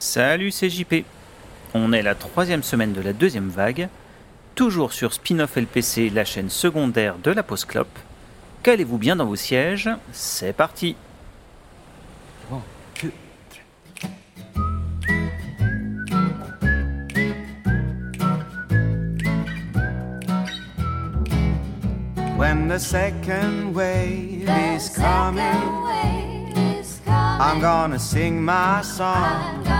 Salut, c'est JP. On est la troisième semaine de la deuxième vague, toujours sur Spin-off LPC, la chaîne secondaire de la Post Clope. Calez-vous bien dans vos sièges, c'est parti. When the second wave is coming, I'm gonna sing my song.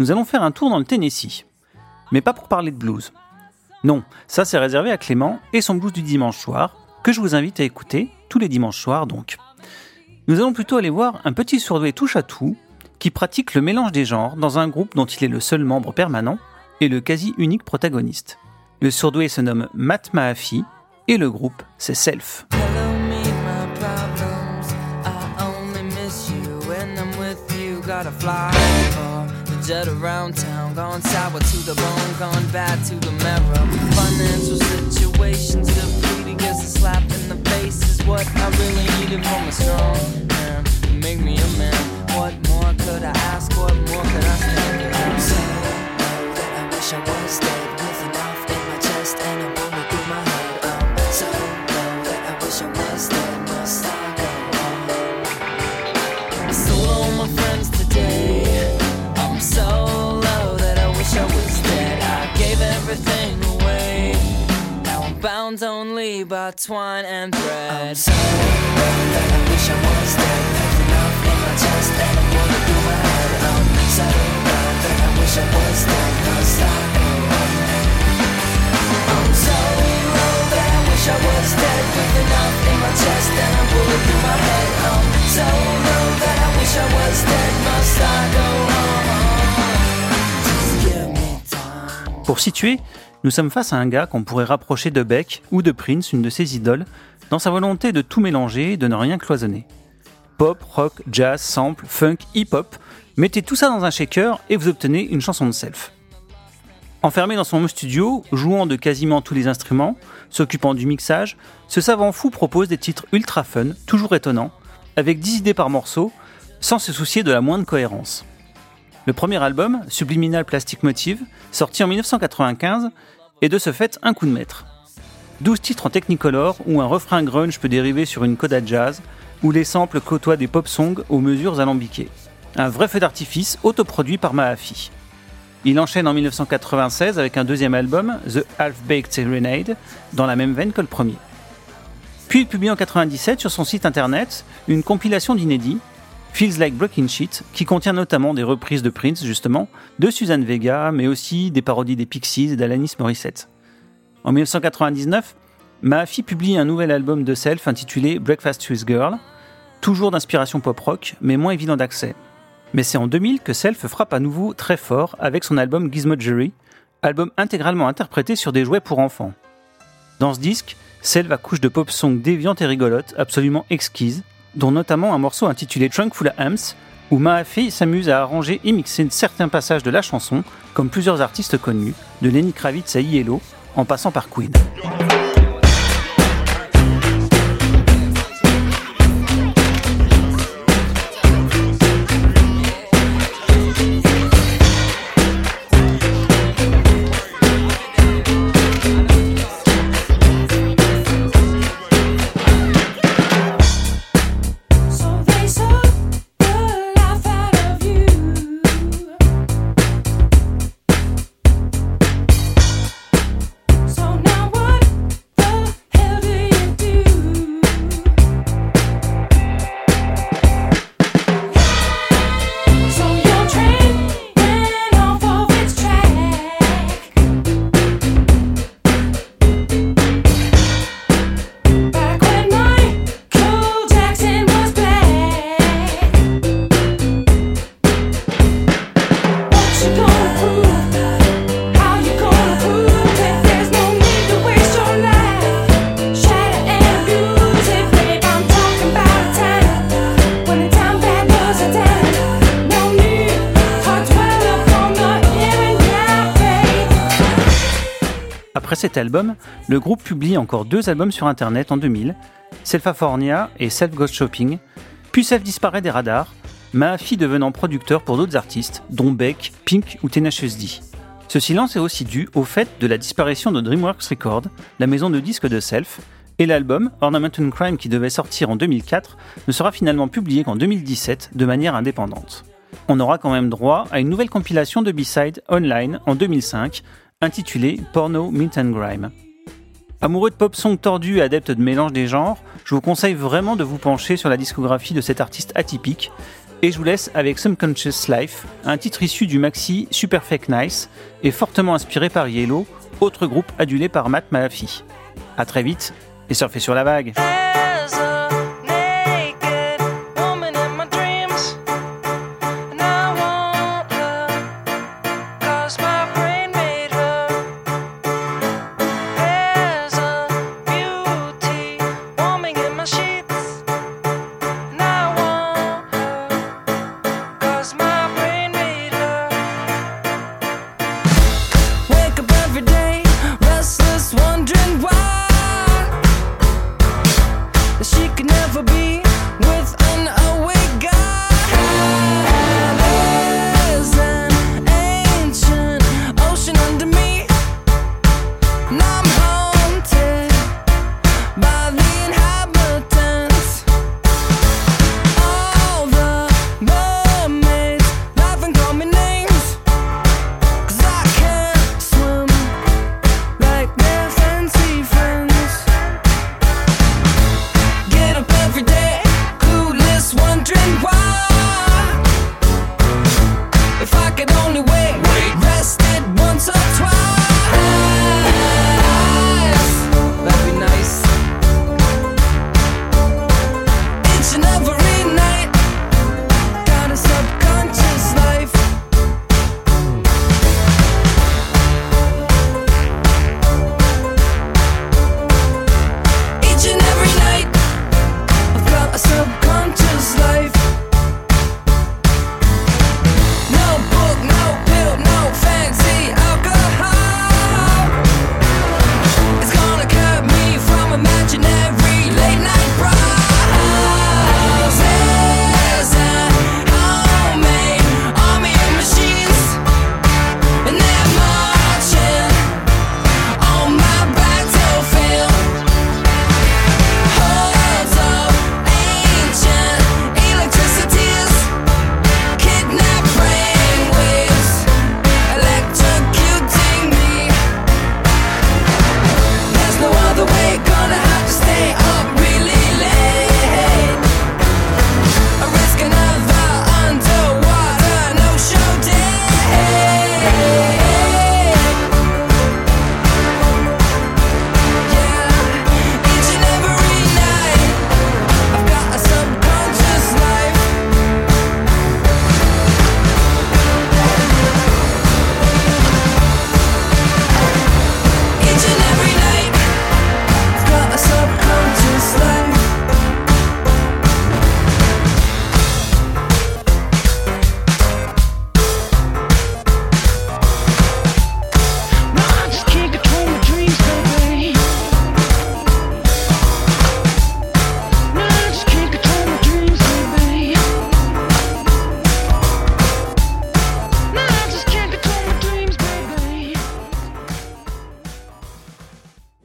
nous allons faire un tour dans le Tennessee. Mais pas pour parler de blues. Non, ça c'est réservé à Clément et son blues du dimanche soir, que je vous invite à écouter tous les dimanches soirs donc. Nous allons plutôt aller voir un petit surdoué touche à tout qui pratique le mélange des genres dans un groupe dont il est le seul membre permanent et le quasi unique protagoniste. Le surdoué se nomme Matt Mahaffey et le groupe c'est Self. Or around town. Gone sour to the bone, gone bad to the marrow. Financial situations defeating gets a slap in the face is what I really needed from a strong only by twine and thread. I'm so low that I wish I was dead. With enough in my chest and a bullet through my head. I'm so low that I wish I was dead. Must I go on? I'm so low that I wish I was dead With enough in my chest and a bullet through my head I'm so low that I wish I was dead Must I go on? Just give me time Pour situer, nous sommes face à un gars qu'on pourrait rapprocher de Beck ou de Prince, une de ses idoles, dans sa volonté de tout mélanger et de ne rien cloisonner. Pop, rock, jazz, sample, funk, hip-hop, mettez tout ça dans un shaker et vous obtenez une chanson de self. Enfermé dans son studio, jouant de quasiment tous les instruments, s'occupant du mixage, ce savant fou propose des titres ultra fun, toujours étonnants, avec 10 idées par morceau, sans se soucier de la moindre cohérence. Le premier album, Subliminal Plastic Motive, sorti en 1995, est de ce fait un coup de maître. 12 titres en technicolor où un refrain grunge peut dériver sur une coda jazz, où les samples côtoient des pop songs aux mesures alambiquées. Un vrai feu d'artifice autoproduit par Mahaffey. Il enchaîne en 1996 avec un deuxième album, The Half-Baked Serenade, dans la même veine que le premier. Puis il publie en 97 sur son site internet une compilation d'inédits, Feels Like Breaking Shit, qui contient notamment des reprises de Prince, justement, de Suzanne Vega, mais aussi des parodies des Pixies et d'Alanis Morissette. En 1999, Mahaffey publie un nouvel album de Self intitulé Breakfast with Girl, toujours d'inspiration pop-rock, mais moins évident d'accès. Mais c'est en 2000 que Self frappe à nouveau très fort avec son album Gizmojerry, album intégralement interprété sur des jouets pour enfants. Dans ce disque, Self accouche de pop songs déviantes et rigolotes, absolument exquises, dont notamment un morceau intitulé Trunk Full of Amps, où Mahaffey s'amuse à arranger et mixer certains passages de la chanson, comme plusieurs artistes connus, de Lenny Kravitz à Yellow, en passant par Queen. Après cet album, le groupe publie encore deux albums sur Internet en 2000, Selfafornia et Self Ghost Shopping, puis Self disparaît des radars, Maafi devenant producteur pour d'autres artistes, dont Beck, Pink ou Tenacious D. Ce silence est aussi dû au fait de la disparition de DreamWorks Records, la maison de disques de Self, et l'album, Ornament and Crime qui devait sortir en 2004, ne sera finalement publié qu'en 2017 de manière indépendante. On aura quand même droit à une nouvelle compilation de B-Side online en 2005, intitulée Porno Mint and Grime. Amoureux de pop song tordu et adepte de mélange des genres, je vous conseille vraiment de vous pencher sur la discographie de cet artiste atypique, et je vous laisse avec Subconscious Life, un titre issu du maxi Super Fake Nice et fortement inspiré par Yellow, autre groupe adulé par Matt Malafi. A très vite et surfez sur la vague.